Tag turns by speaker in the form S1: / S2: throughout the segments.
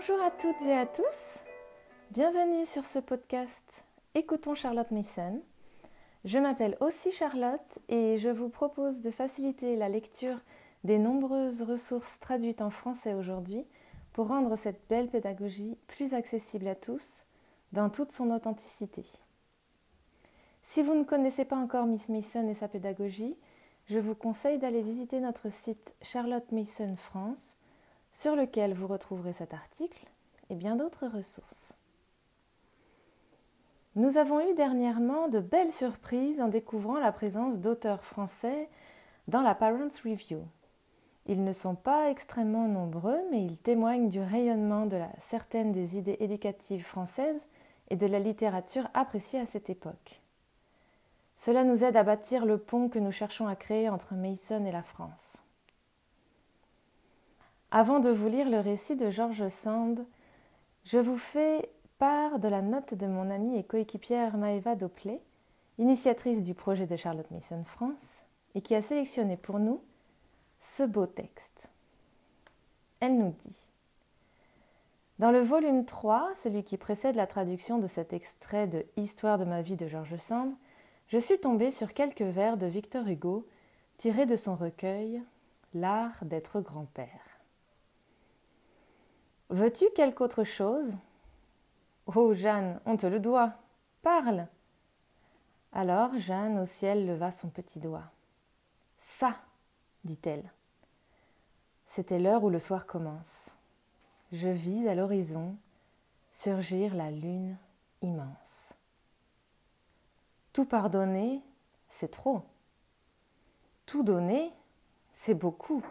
S1: Bonjour à toutes et à tous. Bienvenue sur ce podcast Écoutons Charlotte Mason. Je m'appelle aussi Charlotte et je vous propose de faciliter la lecture des nombreuses ressources traduites en français aujourd'hui pour rendre cette belle pédagogie plus accessible à tous dans toute son authenticité. Si vous ne connaissez pas encore Miss Mason et sa pédagogie, je vous conseille d'aller visiter notre site Charlotte Mason France sur lequel vous retrouverez cet article et bien d'autres ressources. Nous avons eu dernièrement de belles surprises en découvrant la présence d'auteurs français dans la Parents Review. Ils ne sont pas extrêmement nombreux, mais ils témoignent du rayonnement de certaines des idées éducatives françaises et de la littérature appréciée à cette époque. Cela nous aide à bâtir le pont que nous cherchons à créer entre Mason et la France. Avant de vous lire le récit de George Sand, je vous fais part de la note de mon amie et coéquipière Maëva Doplé, initiatrice du projet de Charlotte Mason France, et qui a sélectionné pour nous ce beau texte. Elle nous dit Dans le volume 3, celui qui précède la traduction de cet extrait de Histoire de ma vie de George Sand, je suis tombée sur quelques vers de Victor Hugo tirés de son recueil L'art d'être grand-père. Veux-tu quelque autre chose? Oh, Jeanne, on te le doit. Parle. Alors Jeanne au ciel leva son petit doigt. Ça, dit-elle. C'était l'heure où le soir commence. Je vis à l'horizon surgir la lune immense. Tout pardonner, c'est trop. Tout donner, c'est beaucoup.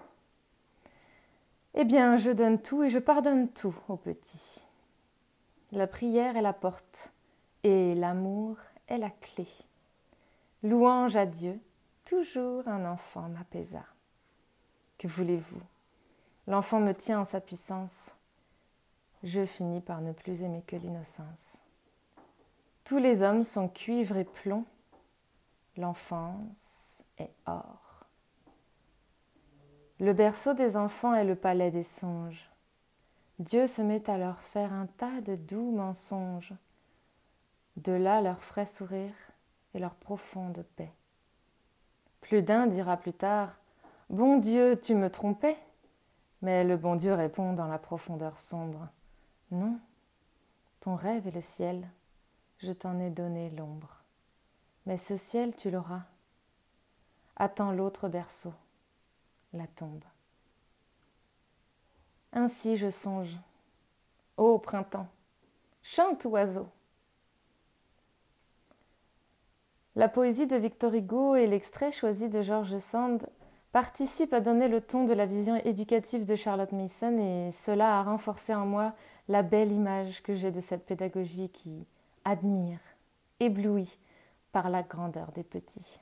S1: Eh bien, je donne tout et je pardonne tout aux petits. La prière est la porte et l'amour est la clé. Louange à Dieu, toujours un enfant m'apaisa. Que voulez-vous? L'enfant me tient en sa puissance. Je finis par ne plus aimer que l'innocence. Tous les hommes sont cuivre et plomb. L'enfance est or. Le berceau des enfants est le palais des songes. Dieu se met à leur faire un tas de doux mensonges. De là leur frais sourire et leur profonde paix. Plus d'un dira plus tard Bon Dieu, tu me trompais Mais le bon Dieu répond dans la profondeur sombre Non, ton rêve est le ciel, je t'en ai donné l'ombre. Mais ce ciel, tu l'auras. Attends l'autre berceau la tombe. Ainsi je songe. Ô printemps, chante oiseau. La poésie de Victor Hugo et l'extrait choisi de George Sand participent à donner le ton de la vision éducative de Charlotte Mason et cela a renforcé en moi la belle image que j'ai de cette pédagogie qui admire, éblouit par la grandeur des petits.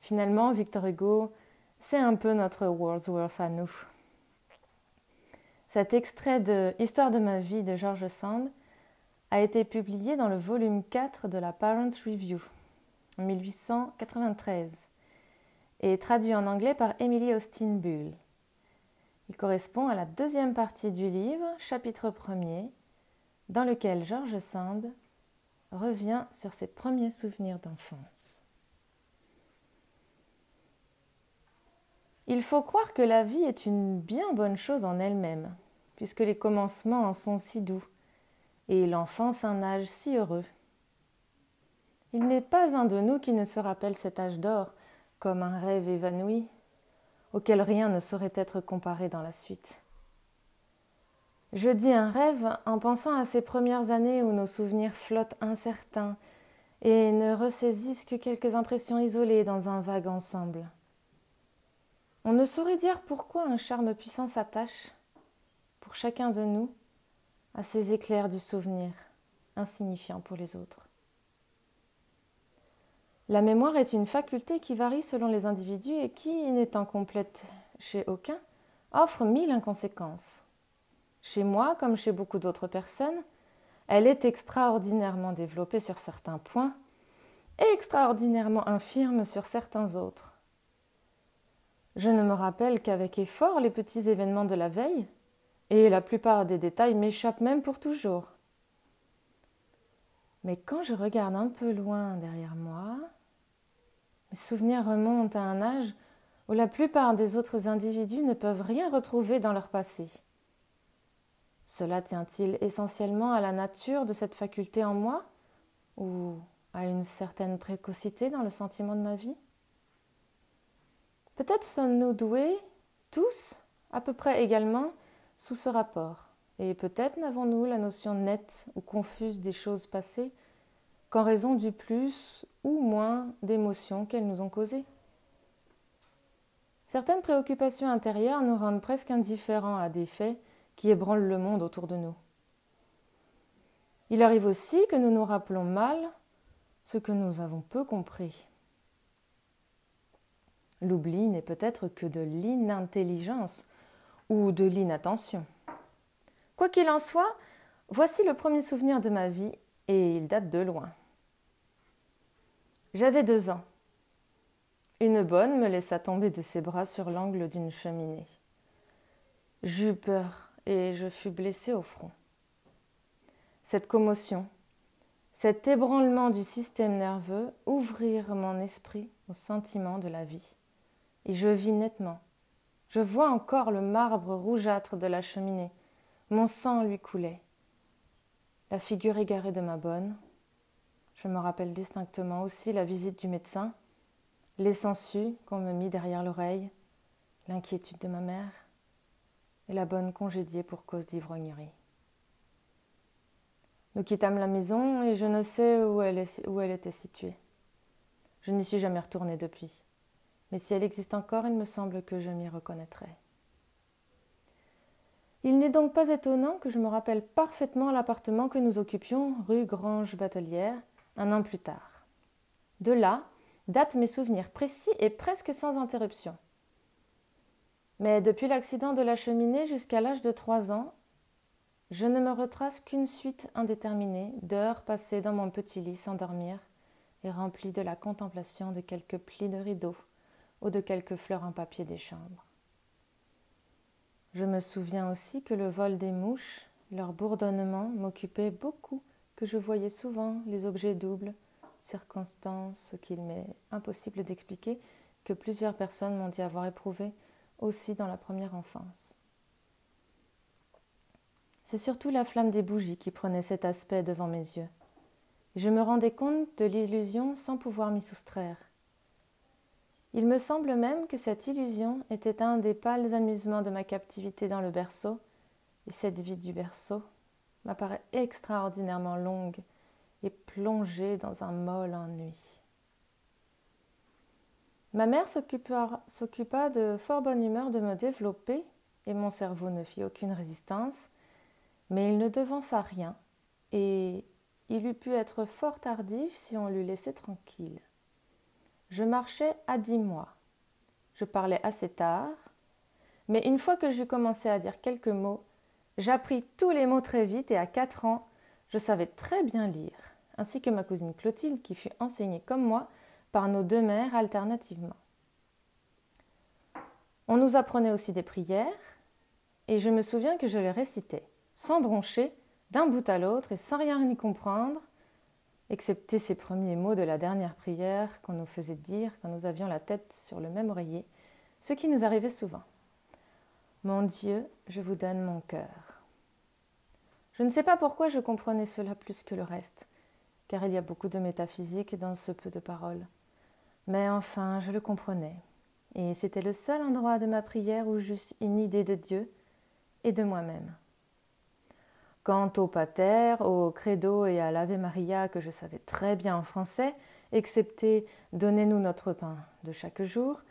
S1: Finalement, Victor Hugo c'est un peu notre Wordsworth à nous. Cet extrait de Histoire de ma vie de George Sand a été publié dans le volume 4 de la Parents Review en 1893 et traduit en anglais par Emily Austin Bull. Il correspond à la deuxième partie du livre, chapitre 1er, dans lequel George Sand revient sur ses premiers souvenirs d'enfance. Il faut croire que la vie est une bien bonne chose en elle-même, puisque les commencements en sont si doux, et l'enfance un âge si heureux. Il n'est pas un de nous qui ne se rappelle cet âge d'or comme un rêve évanoui, auquel rien ne saurait être comparé dans la suite. Je dis un rêve en pensant à ces premières années où nos souvenirs flottent incertains et ne ressaisissent que quelques impressions isolées dans un vague ensemble. On ne saurait dire pourquoi un charme puissant s'attache, pour chacun de nous, à ces éclairs du souvenir, insignifiants pour les autres. La mémoire est une faculté qui varie selon les individus et qui, n'étant complète chez aucun, offre mille inconséquences. Chez moi, comme chez beaucoup d'autres personnes, elle est extraordinairement développée sur certains points et extraordinairement infirme sur certains autres. Je ne me rappelle qu'avec effort les petits événements de la veille, et la plupart des détails m'échappent même pour toujours. Mais quand je regarde un peu loin derrière moi, mes souvenirs remontent à un âge où la plupart des autres individus ne peuvent rien retrouver dans leur passé. Cela tient-il essentiellement à la nature de cette faculté en moi ou à une certaine précocité dans le sentiment de ma vie? Peut-être sommes-nous doués, tous, à peu près également, sous ce rapport, et peut-être n'avons-nous la notion nette ou confuse des choses passées qu'en raison du plus ou moins d'émotions qu'elles nous ont causées. Certaines préoccupations intérieures nous rendent presque indifférents à des faits qui ébranlent le monde autour de nous. Il arrive aussi que nous nous rappelons mal ce que nous avons peu compris. L'oubli n'est peut-être que de l'inintelligence ou de l'inattention. Quoi qu'il en soit, voici le premier souvenir de ma vie et il date de loin. J'avais deux ans. Une bonne me laissa tomber de ses bras sur l'angle d'une cheminée. J'eus peur et je fus blessée au front. Cette commotion, cet ébranlement du système nerveux ouvrirent mon esprit au sentiment de la vie. Et je vis nettement. Je vois encore le marbre rougeâtre de la cheminée. Mon sang lui coulait. La figure égarée de ma bonne, je me rappelle distinctement aussi la visite du médecin, les sangsues qu'on me mit derrière l'oreille, l'inquiétude de ma mère et la bonne congédiée pour cause d'ivrognerie. Nous quittâmes la maison et je ne sais où elle, où elle était située. Je n'y suis jamais retournée depuis, mais si elle existe encore, il me semble que je m'y reconnaîtrai. Il n'est donc pas étonnant que je me rappelle parfaitement l'appartement que nous occupions rue Grange Batelière un an plus tard. De là datent mes souvenirs précis et presque sans interruption. Mais depuis l'accident de la cheminée jusqu'à l'âge de trois ans, je ne me retrace qu'une suite indéterminée d'heures passées dans mon petit lit sans dormir et remplies de la contemplation de quelques plis de rideaux ou de quelques fleurs en papier des chambres. Je me souviens aussi que le vol des mouches, leur bourdonnement m'occupait beaucoup que je voyais souvent les objets doubles, circonstance qu'il m'est impossible d'expliquer, que plusieurs personnes m'ont dit avoir éprouvé aussi dans la première enfance. C'est surtout la flamme des bougies qui prenait cet aspect devant mes yeux. Je me rendais compte de l'illusion sans pouvoir m'y soustraire. Il me semble même que cette illusion était un des pâles amusements de ma captivité dans le berceau, et cette vie du berceau m'apparaît extraordinairement longue et plongée dans un molle ennui. Ma mère s'occupa de fort bonne humeur de me développer, et mon cerveau ne fit aucune résistance, mais il ne devança rien, et il eût pu être fort tardif si on l'eût laissé tranquille. Je marchais à dix mois. Je parlais assez tard, mais une fois que j'eus commencé à dire quelques mots, J'appris tous les mots très vite et à quatre ans, je savais très bien lire, ainsi que ma cousine Clotilde qui fut enseignée comme moi par nos deux mères alternativement. On nous apprenait aussi des prières, et je me souviens que je les récitais, sans broncher, d'un bout à l'autre et sans rien y comprendre, excepté ces premiers mots de la dernière prière qu'on nous faisait dire quand nous avions la tête sur le même oreiller, ce qui nous arrivait souvent. Mon Dieu, je vous donne mon cœur. Je ne sais pas pourquoi je comprenais cela plus que le reste, car il y a beaucoup de métaphysique dans ce peu de paroles. Mais enfin, je le comprenais, et c'était le seul endroit de ma prière où j'eusse une idée de Dieu et de moi-même. Quant au pater, au credo et à l'Ave Maria que je savais très bien en français, excepté Donnez-nous notre pain de chaque jour,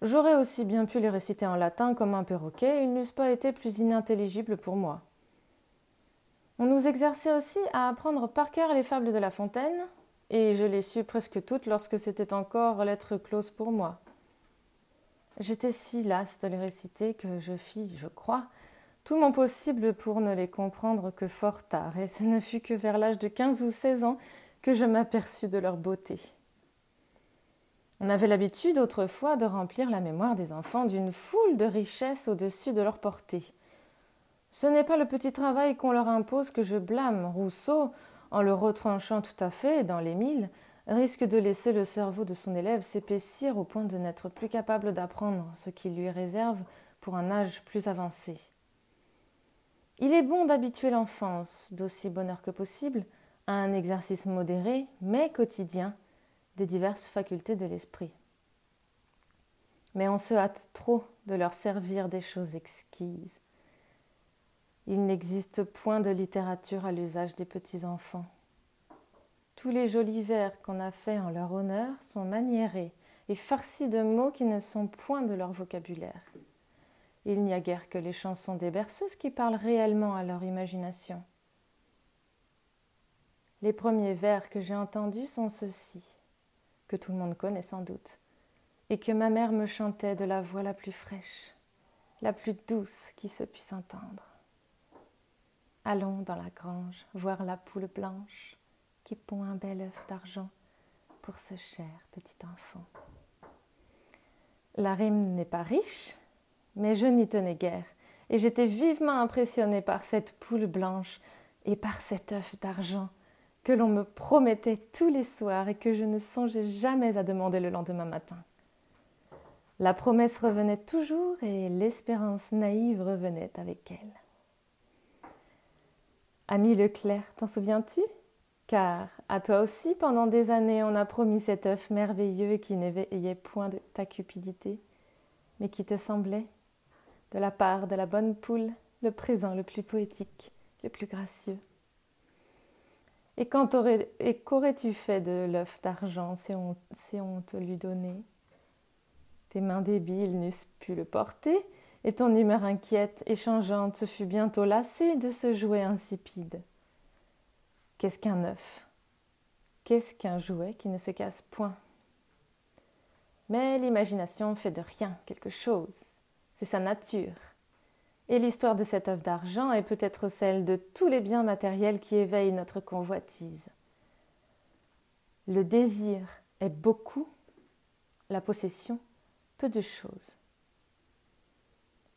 S1: J'aurais aussi bien pu les réciter en latin comme un perroquet, ils n'eussent pas été plus inintelligibles pour moi. On nous exerçait aussi à apprendre par cœur les fables de La Fontaine, et je les sus presque toutes lorsque c'était encore lettre close pour moi. J'étais si lasse de les réciter que je fis, je crois, tout mon possible pour ne les comprendre que fort tard, et ce ne fut que vers l'âge de quinze ou seize ans que je m'aperçus de leur beauté. On avait l'habitude autrefois de remplir la mémoire des enfants d'une foule de richesses au-dessus de leur portée. Ce n'est pas le petit travail qu'on leur impose que je blâme. Rousseau, en le retranchant tout à fait dans les mille, risque de laisser le cerveau de son élève s'épaissir au point de n'être plus capable d'apprendre ce qu'il lui réserve pour un âge plus avancé. Il est bon d'habituer l'enfance, d'aussi bonne heure que possible, à un exercice modéré, mais quotidien, des diverses facultés de l'esprit. Mais on se hâte trop de leur servir des choses exquises. Il n'existe point de littérature à l'usage des petits enfants. Tous les jolis vers qu'on a faits en leur honneur sont maniérés et farcis de mots qui ne sont point de leur vocabulaire. Il n'y a guère que les chansons des berceuses qui parlent réellement à leur imagination. Les premiers vers que j'ai entendus sont ceux-ci, que tout le monde connaît sans doute, et que ma mère me chantait de la voix la plus fraîche, la plus douce qui se puisse entendre. Allons dans la grange voir la poule blanche qui pond un bel œuf d'argent pour ce cher petit enfant. La rime n'est pas riche, mais je n'y tenais guère, et j'étais vivement impressionnée par cette poule blanche et par cet œuf d'argent que l'on me promettait tous les soirs et que je ne songeais jamais à demander le lendemain matin. La promesse revenait toujours et l'espérance naïve revenait avec elle. Ami Leclerc, t'en souviens-tu? Car à toi aussi, pendant des années, on a promis cet œuf merveilleux qui n'éveillait point de ta cupidité, mais qui te semblait de la part de la bonne poule, le présent le plus poétique, le plus gracieux. Et qu'aurais-tu fait de l'œuf d'argent si on, te l'eût donné? Tes mains débiles n'eussent pu le porter, et ton humeur inquiète et changeante se fut bientôt lassée de ce jouet insipide. Qu'est-ce qu'un œuf? Qu'est-ce qu'un jouet qui ne se casse point? Mais l'imagination fait de rien quelque chose c'est sa nature. Et l'histoire de cet œuf d'argent est peut-être celle de tous les biens matériels qui éveillent notre convoitise. Le désir est beaucoup, la possession peu de choses.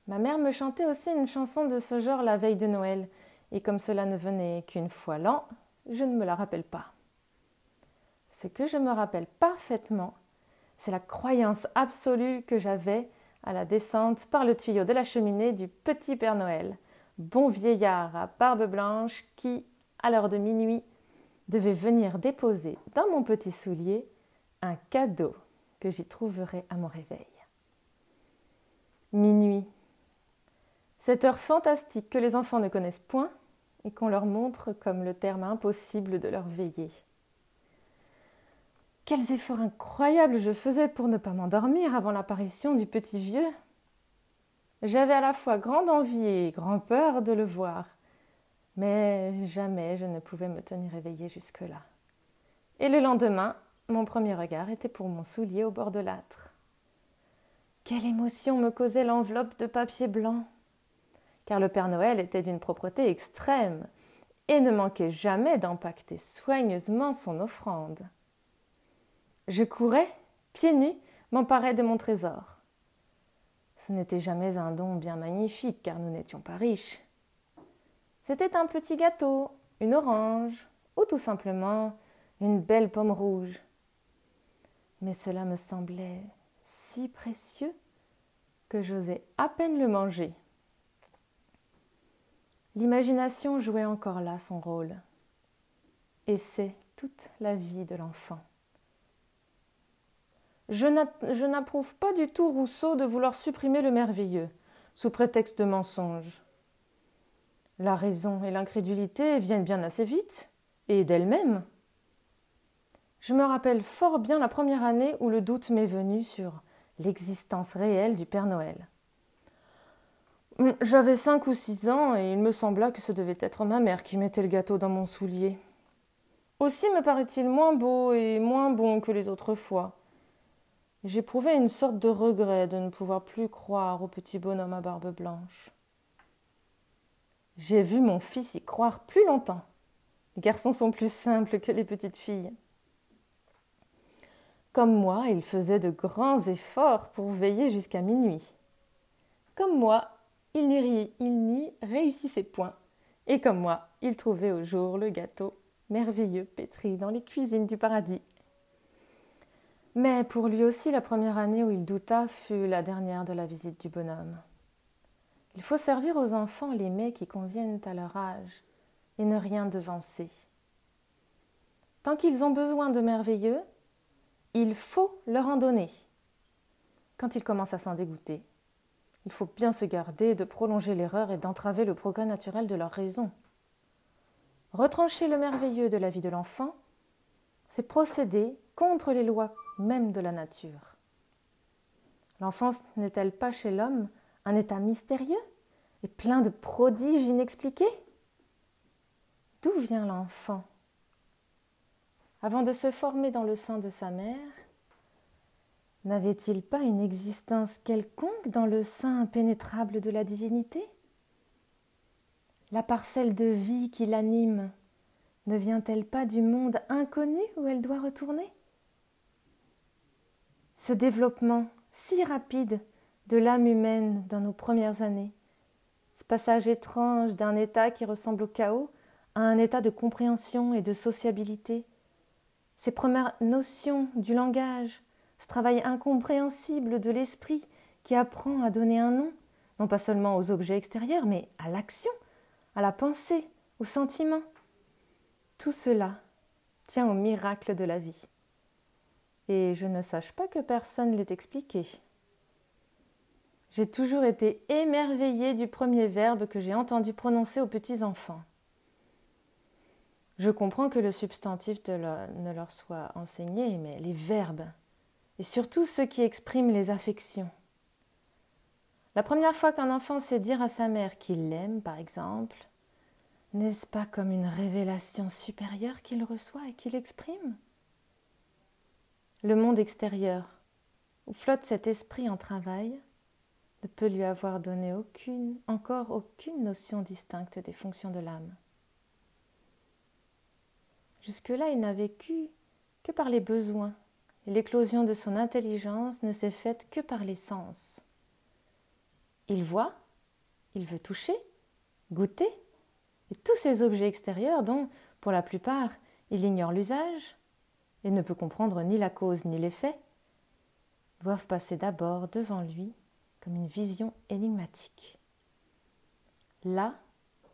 S1: Ma mère me chantait aussi une chanson de ce genre la veille de Noël, et comme cela ne venait qu'une fois l'an, je ne me la rappelle pas. Ce que je me rappelle parfaitement, c'est la croyance absolue que j'avais à la descente par le tuyau de la cheminée du petit Père Noël, bon vieillard à barbe blanche qui, à l'heure de minuit, devait venir déposer dans mon petit soulier un cadeau que j'y trouverais à mon réveil. Minuit. Cette heure fantastique que les enfants ne connaissent point et qu'on leur montre comme le terme impossible de leur veiller. Quels efforts incroyables je faisais pour ne pas m'endormir avant l'apparition du petit vieux. J'avais à la fois grande envie et grand peur de le voir, mais jamais je ne pouvais me tenir éveillée jusque-là. Et le lendemain, mon premier regard était pour mon soulier au bord de l'âtre. Quelle émotion me causait l'enveloppe de papier blanc Car le Père Noël était d'une propreté extrême et ne manquait jamais d'empacter soigneusement son offrande. Je courais, pieds nus, m'emparais de mon trésor. Ce n'était jamais un don bien magnifique, car nous n'étions pas riches. C'était un petit gâteau, une orange, ou tout simplement une belle pomme rouge. Mais cela me semblait si précieux que j'osais à peine le manger. L'imagination jouait encore là son rôle. Et c'est toute la vie de l'enfant. Je n'approuve pas du tout Rousseau de vouloir supprimer le merveilleux, sous prétexte de mensonge. La raison et l'incrédulité viennent bien assez vite, et d'elles-mêmes. Je me rappelle fort bien la première année où le doute m'est venu sur l'existence réelle du Père Noël. J'avais cinq ou six ans et il me sembla que ce devait être ma mère qui mettait le gâteau dans mon soulier. Aussi me paraît-il moins beau et moins bon que les autres fois. J'éprouvais une sorte de regret de ne pouvoir plus croire au petit bonhomme à barbe blanche. J'ai vu mon fils y croire plus longtemps. Les garçons sont plus simples que les petites filles. Comme moi, il faisait de grands efforts pour veiller jusqu'à minuit. Comme moi, il n'y réussissait point. Et comme moi, il trouvait au jour le gâteau merveilleux pétri dans les cuisines du paradis. Mais pour lui aussi, la première année où il douta fut la dernière de la visite du bonhomme. Il faut servir aux enfants les mets qui conviennent à leur âge et ne rien devancer. Tant qu'ils ont besoin de merveilleux, il faut leur en donner. Quand ils commencent à s'en dégoûter, il faut bien se garder de prolonger l'erreur et d'entraver le progrès naturel de leur raison. Retrancher le merveilleux de la vie de l'enfant, c'est procéder contre les lois même de la nature. L'enfance n'est-elle pas chez l'homme un état mystérieux et plein de prodiges inexpliqués? D'où vient l'enfant? Avant de se former dans le sein de sa mère, n'avait-il pas une existence quelconque dans le sein impénétrable de la divinité? La parcelle de vie qui l'anime ne vient-elle pas du monde inconnu où elle doit retourner? Ce développement si rapide de l'âme humaine dans nos premières années, ce passage étrange d'un état qui ressemble au chaos à un état de compréhension et de sociabilité, ces premières notions du langage, ce travail incompréhensible de l'esprit qui apprend à donner un nom, non pas seulement aux objets extérieurs, mais à l'action, à la pensée, au sentiment. Tout cela tient au miracle de la vie. Et je ne sache pas que personne l'ait expliqué. J'ai toujours été émerveillée du premier verbe que j'ai entendu prononcer aux petits enfants. Je comprends que le substantif ne leur soit enseigné, mais les verbes, et surtout ceux qui expriment les affections. La première fois qu'un enfant sait dire à sa mère qu'il l'aime, par exemple, n'est-ce pas comme une révélation supérieure qu'il reçoit et qu'il exprime? Le monde extérieur, où flotte cet esprit en travail, ne peut lui avoir donné aucune, encore aucune notion distincte des fonctions de l'âme. Jusque-là, il n'a vécu que par les besoins, et l'éclosion de son intelligence ne s'est faite que par les sens. Il voit, il veut toucher, goûter, et tous ces objets extérieurs dont, pour la plupart, il ignore l'usage et ne peut comprendre ni la cause ni l'effet, doivent passer d'abord devant lui comme une vision énigmatique. Là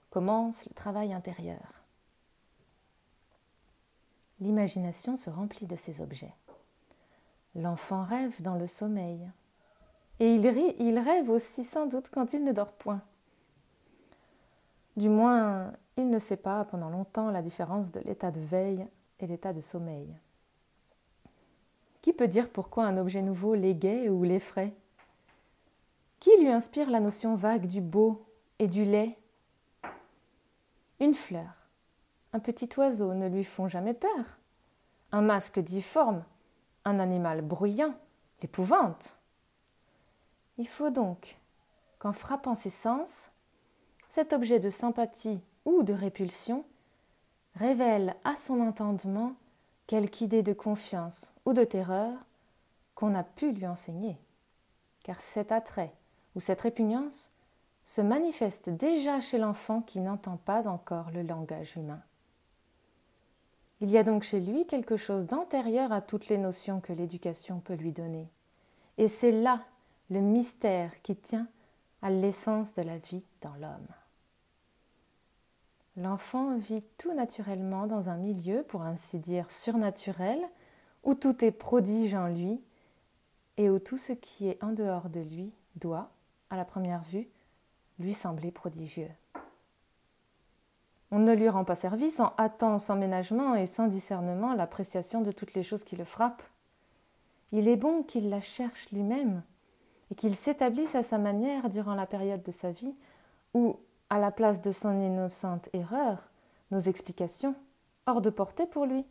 S1: commence le travail intérieur. L'imagination se remplit de ces objets. L'enfant rêve dans le sommeil. Et il, rit, il rêve aussi sans doute quand il ne dort point. Du moins, il ne sait pas pendant longtemps la différence de l'état de veille et l'état de sommeil. Qui peut dire pourquoi un objet nouveau l'égaye ou l'effraie Qui lui inspire la notion vague du beau et du laid Une fleur, un petit oiseau ne lui font jamais peur. Un masque difforme. Un animal bruyant, l'épouvante. Il faut donc qu'en frappant ses sens, cet objet de sympathie ou de répulsion révèle à son entendement quelque idée de confiance ou de terreur qu'on a pu lui enseigner. Car cet attrait ou cette répugnance se manifeste déjà chez l'enfant qui n'entend pas encore le langage humain. Il y a donc chez lui quelque chose d'antérieur à toutes les notions que l'éducation peut lui donner. Et c'est là le mystère qui tient à l'essence de la vie dans l'homme. L'enfant vit tout naturellement dans un milieu, pour ainsi dire, surnaturel, où tout est prodige en lui et où tout ce qui est en dehors de lui doit, à la première vue, lui sembler prodigieux. On ne lui rend pas service en hâtant sans ménagement et sans discernement l'appréciation de toutes les choses qui le frappent. Il est bon qu'il la cherche lui-même et qu'il s'établisse à sa manière durant la période de sa vie où, à la place de son innocente erreur, nos explications, hors de portée pour lui,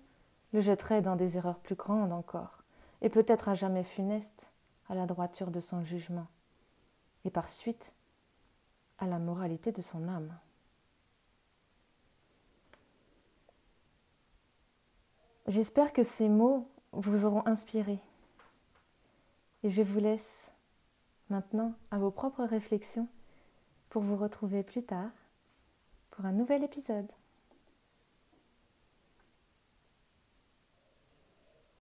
S1: le jetteraient dans des erreurs plus grandes encore, et peut-être à jamais funestes à la droiture de son jugement, et par suite à la moralité de son âme. J'espère que ces mots vous auront inspiré. Et je vous laisse maintenant à vos propres réflexions pour vous retrouver plus tard pour un nouvel épisode.